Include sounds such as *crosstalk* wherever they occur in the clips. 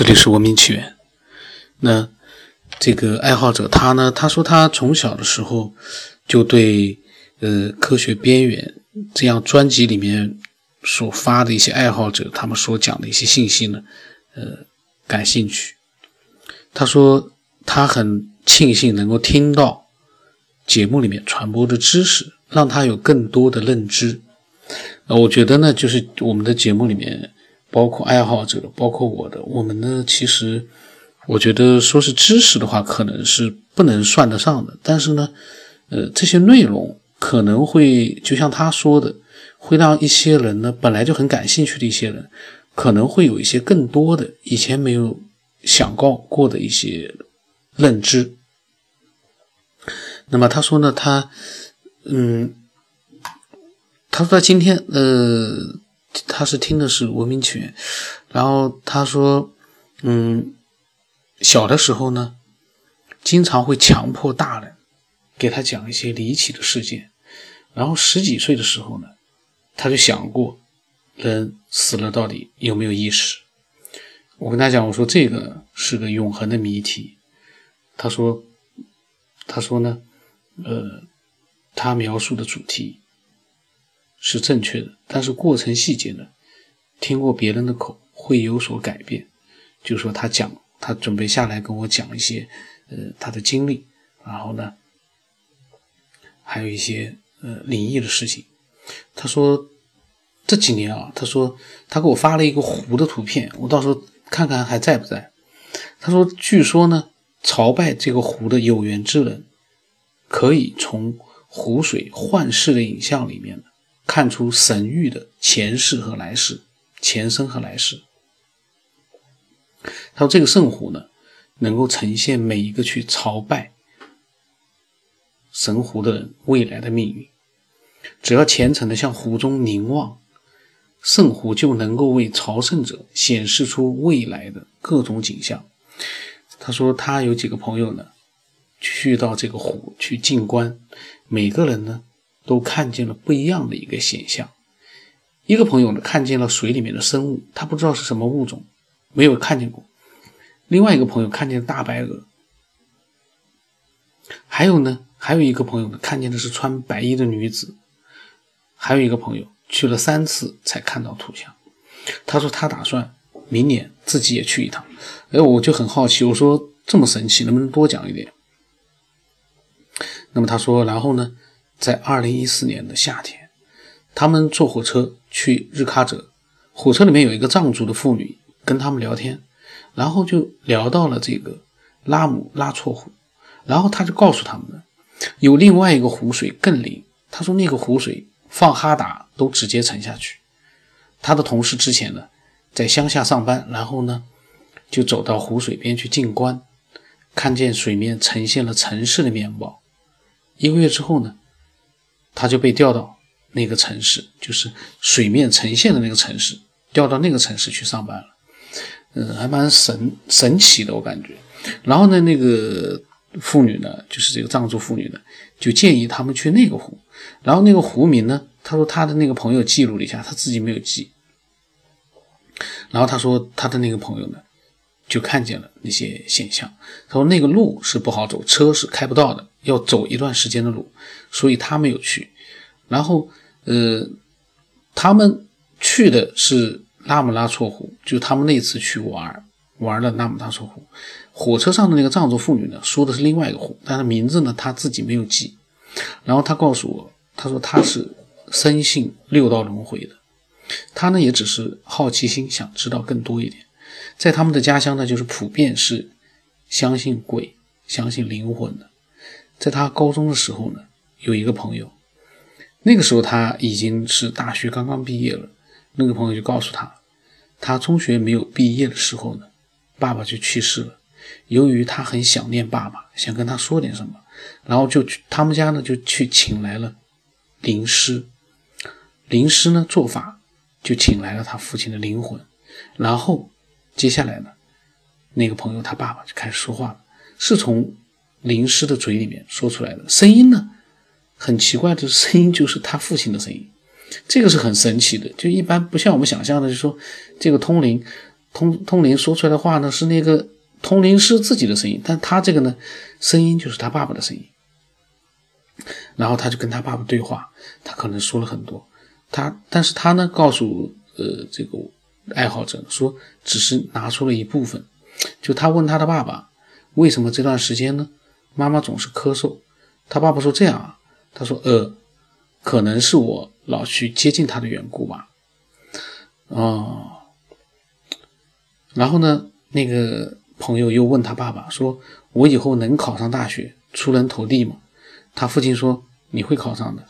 这里是文明起源。那这个爱好者他呢？他说他从小的时候就对呃科学边缘这样专辑里面所发的一些爱好者他们所讲的一些信息呢，呃感兴趣。他说他很庆幸能够听到节目里面传播的知识，让他有更多的认知。呃，我觉得呢，就是我们的节目里面。包括爱好者，包括我的，我们呢，其实我觉得说是知识的话，可能是不能算得上的。但是呢，呃，这些内容可能会就像他说的，会让一些人呢，本来就很感兴趣的一些人，可能会有一些更多的以前没有想到过的一些认知。那么他说呢，他嗯，他说他今天呃。他是听的是文明起源，然后他说，嗯，小的时候呢，经常会强迫大人给他讲一些离奇的事件，然后十几岁的时候呢，他就想过，人死了到底有没有意识？我跟他讲，我说这个是个永恒的谜题。他说，他说呢，呃，他描述的主题。是正确的，但是过程细节呢？听过别人的口会有所改变。就说，他讲，他准备下来跟我讲一些，呃，他的经历，然后呢，还有一些呃灵异的事情。他说这几年啊，他说他给我发了一个湖的图片，我到时候看看还在不在。他说，据说呢，朝拜这个湖的有缘之人，可以从湖水幻视的影像里面。看出神域的前世和来世，前生和来世。他说：“这个圣湖呢，能够呈现每一个去朝拜神湖的人未来的命运。只要虔诚的向湖中凝望，圣湖就能够为朝圣者显示出未来的各种景象。”他说：“他有几个朋友呢，去到这个湖去静观，每个人呢。”都看见了不一样的一个现象。一个朋友呢，看见了水里面的生物，他不知道是什么物种，没有看见过。另外一个朋友看见大白鹅。还有呢，还有一个朋友呢，看见的是穿白衣的女子。还有一个朋友去了三次才看到图像。他说他打算明年自己也去一趟。哎，我就很好奇，我说这么神奇，能不能多讲一点？那么他说，然后呢？在二零一四年的夏天，他们坐火车去日喀则，火车里面有一个藏族的妇女跟他们聊天，然后就聊到了这个拉姆拉措湖，然后他就告诉他们，有另外一个湖水更灵。他说那个湖水放哈达都直接沉下去。他的同事之前呢在乡下上班，然后呢就走到湖水边去静观，看见水面呈现了城市的面貌。一个月之后呢。他就被调到那个城市，就是水面呈现的那个城市，调到那个城市去上班了。嗯，还蛮神神奇的，我感觉。然后呢，那个妇女呢，就是这个藏族妇女呢，就建议他们去那个湖。然后那个湖名呢，他说他的那个朋友记录了一下，他自己没有记。然后他说他的那个朋友呢，就看见了那些现象。他说那个路是不好走，车是开不到的。要走一段时间的路，所以他没有去。然后，呃，他们去的是拉姆拉措湖，就他们那次去玩玩了拉姆拉措湖。火车上的那个藏族妇女呢，说的是另外一个湖，但是名字呢，他自己没有记。然后他告诉我，他说他是深信六道轮回的，他呢也只是好奇心，想知道更多一点。在他们的家乡呢，就是普遍是相信鬼、相信灵魂的。在他高中的时候呢，有一个朋友，那个时候他已经是大学刚刚毕业了。那个朋友就告诉他，他中学没有毕业的时候呢，爸爸就去世了。由于他很想念爸爸，想跟他说点什么，然后就去他们家呢，就去请来了灵师。灵师呢做法就请来了他父亲的灵魂，然后接下来呢，那个朋友他爸爸就开始说话了，是从。灵师的嘴里面说出来的声音呢，很奇怪的声音就是他父亲的声音，这个是很神奇的。就一般不像我们想象的，就说这个通灵，通通灵说出来的话呢是那个通灵师自己的声音，但他这个呢声音就是他爸爸的声音。然后他就跟他爸爸对话，他可能说了很多，他但是他呢告诉呃这个爱好者说只是拿出了一部分，就他问他的爸爸为什么这段时间呢妈妈总是咳嗽，他爸爸说这样啊，他说呃可能是我老去接近他的缘故吧，哦。然后呢，那个朋友又问他爸爸说：“我以后能考上大学，出人头地吗？”他父亲说：“你会考上的。”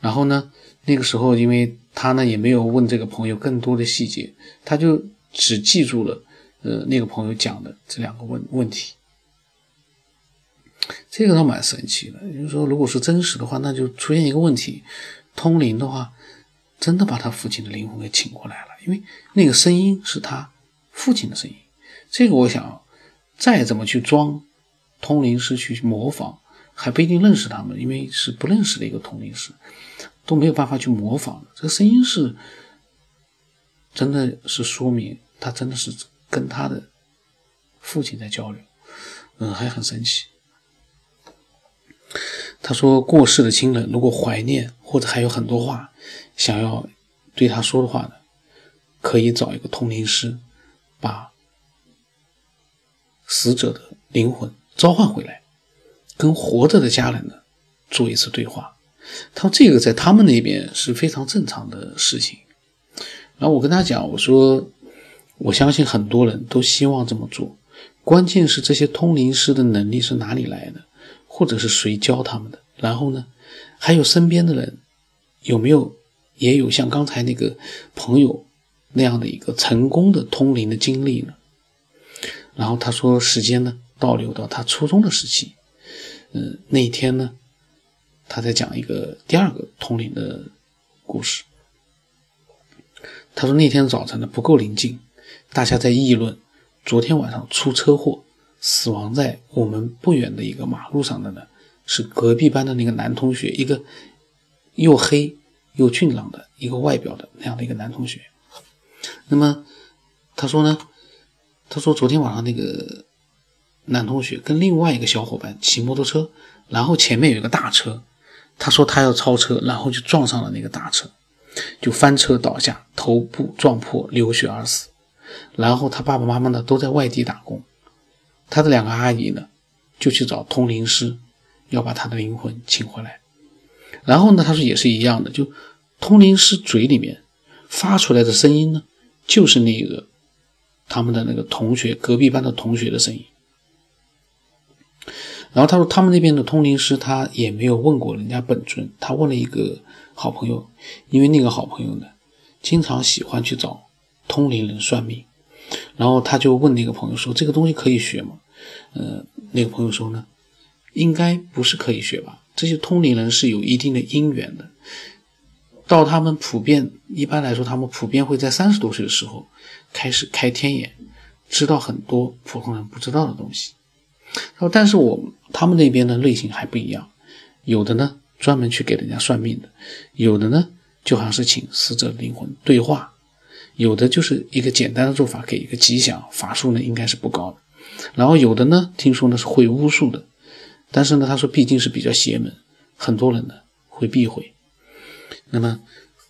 然后呢，那个时候因为他呢也没有问这个朋友更多的细节，他就只记住了呃那个朋友讲的这两个问问题。这个倒蛮神奇的，就是说，如果是真实的话，那就出现一个问题：通灵的话，真的把他父亲的灵魂给请过来了，因为那个声音是他。父亲的声音，这个我想，再怎么去装通灵师去模仿，还不一定认识他们，因为是不认识的一个通灵师，都没有办法去模仿。这个声音是，真的是说明他真的是跟他的父亲在交流，嗯，还很神奇。他说，过世的亲人如果怀念或者还有很多话想要对他说的话呢，可以找一个通灵师。把死者的灵魂召唤回来，跟活着的家人呢做一次对话。他说这个在他们那边是非常正常的事情。然后我跟他讲，我说我相信很多人都希望这么做，关键是这些通灵师的能力是哪里来的，或者是谁教他们的？然后呢，还有身边的人有没有也有像刚才那个朋友。那样的一个成功的通灵的经历呢？然后他说，时间呢倒流到他初中的时期，嗯，那一天呢，他在讲一个第二个通灵的故事。他说那天早晨呢不够宁静，大家在议论昨天晚上出车祸死亡在我们不远的一个马路上的呢是隔壁班的那个男同学，一个又黑又俊朗的一个外表的那样的一个男同学。那么，他说呢？他说昨天晚上那个男同学跟另外一个小伙伴骑摩托车，然后前面有一个大车，他说他要超车，然后就撞上了那个大车，就翻车倒下，头部撞破，流血而死。然后他爸爸妈妈呢都在外地打工，他的两个阿姨呢就去找通灵师，要把他的灵魂请回来。然后呢，他说也是一样的，就通灵师嘴里面。发出来的声音呢，就是那个他们的那个同学隔壁班的同学的声音。然后他说，他们那边的通灵师他也没有问过人家本尊，他问了一个好朋友，因为那个好朋友呢，经常喜欢去找通灵人算命。然后他就问那个朋友说：“这个东西可以学吗？”呃，那个朋友说呢：“应该不是可以学吧？这些通灵人是有一定的因缘的。”到他们普遍一般来说，他们普遍会在三十多岁的时候开始开天眼，知道很多普通人不知道的东西。说，但是我他们那边的类型还不一样，有的呢专门去给人家算命的，有的呢就好像是请死者灵魂对话，有的就是一个简单的做法，给一个吉祥法术呢应该是不高的。然后有的呢听说呢是会巫术的，但是呢他说毕竟是比较邪门，很多人呢会避讳。那么，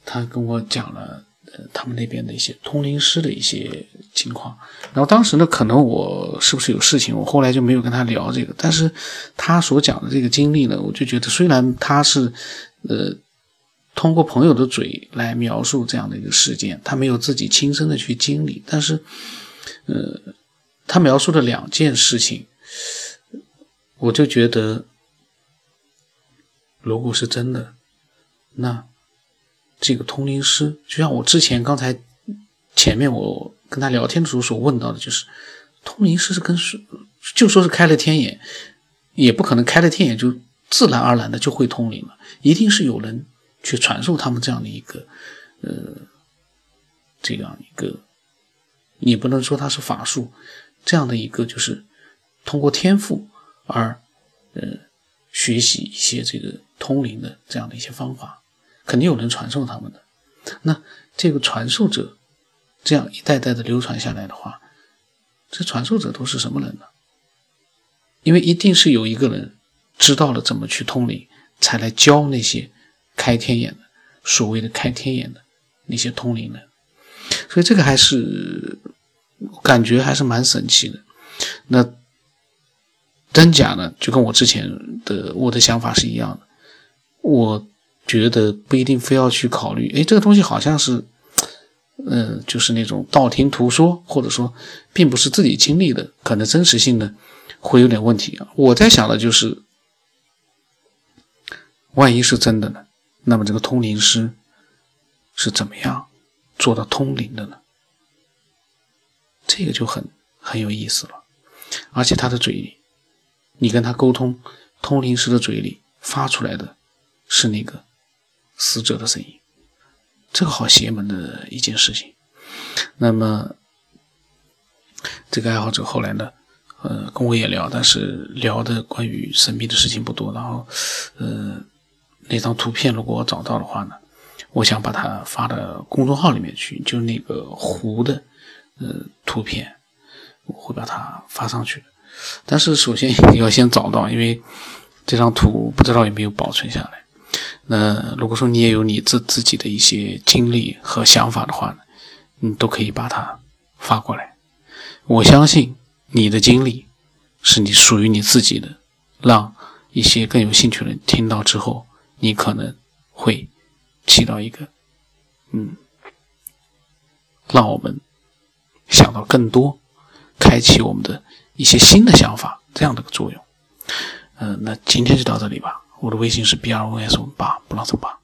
他跟我讲了，呃，他们那边的一些通灵师的一些情况。然后当时呢，可能我是不是有事情，我后来就没有跟他聊这个。但是他所讲的这个经历呢，我就觉得，虽然他是，呃，通过朋友的嘴来描述这样的一个事件，他没有自己亲身的去经历，但是，呃，他描述的两件事情，我就觉得，如果是真的，那。这个通灵师，就像我之前刚才前面我跟他聊天的时候所问到的，就是通灵师是跟就说是开了天眼，也不可能开了天眼就自然而然的就会通灵了，一定是有人去传授他们这样的一个呃这样一个，你不能说他是法术，这样的一个就是通过天赋而呃学习一些这个通灵的这样的一些方法。肯定有人传授他们的，那这个传授者这样一代代的流传下来的话，这传授者都是什么人呢？因为一定是有一个人知道了怎么去通灵，才来教那些开天眼的所谓的开天眼的那些通灵的，所以这个还是感觉还是蛮神奇的。那真假呢？就跟我之前的我的想法是一样的。我觉得不一定非要去考虑，哎，这个东西好像是，嗯，就是那种道听途说，或者说并不是自己经历的，可能真实性呢会有点问题啊。我在想的就是，万一是真的呢？那么这个通灵师是怎么样做到通灵的呢？这个就很很有意思了，而且他的嘴里，你跟他沟通，通灵师的嘴里发出来的。是那个死者的声音，这个好邪门的一件事情。那么，这个爱好者后来呢，呃，跟我也聊，但是聊的关于神秘的事情不多。然后，呃，那张图片如果我找到的话呢，我想把它发到公众号里面去，就那个湖的呃图片，我会把它发上去。但是首先 *laughs* 要先找到，因为这张图不知道有没有保存下来。那如果说你也有你自自己的一些经历和想法的话呢，你都可以把它发过来。我相信你的经历是你属于你自己的，让一些更有兴趣的人听到之后，你可能会起到一个嗯，让我们想到更多，开启我们的一些新的想法这样的个作用。嗯，那今天就到这里吧。我的微信是 b r o s 八，不让走吧。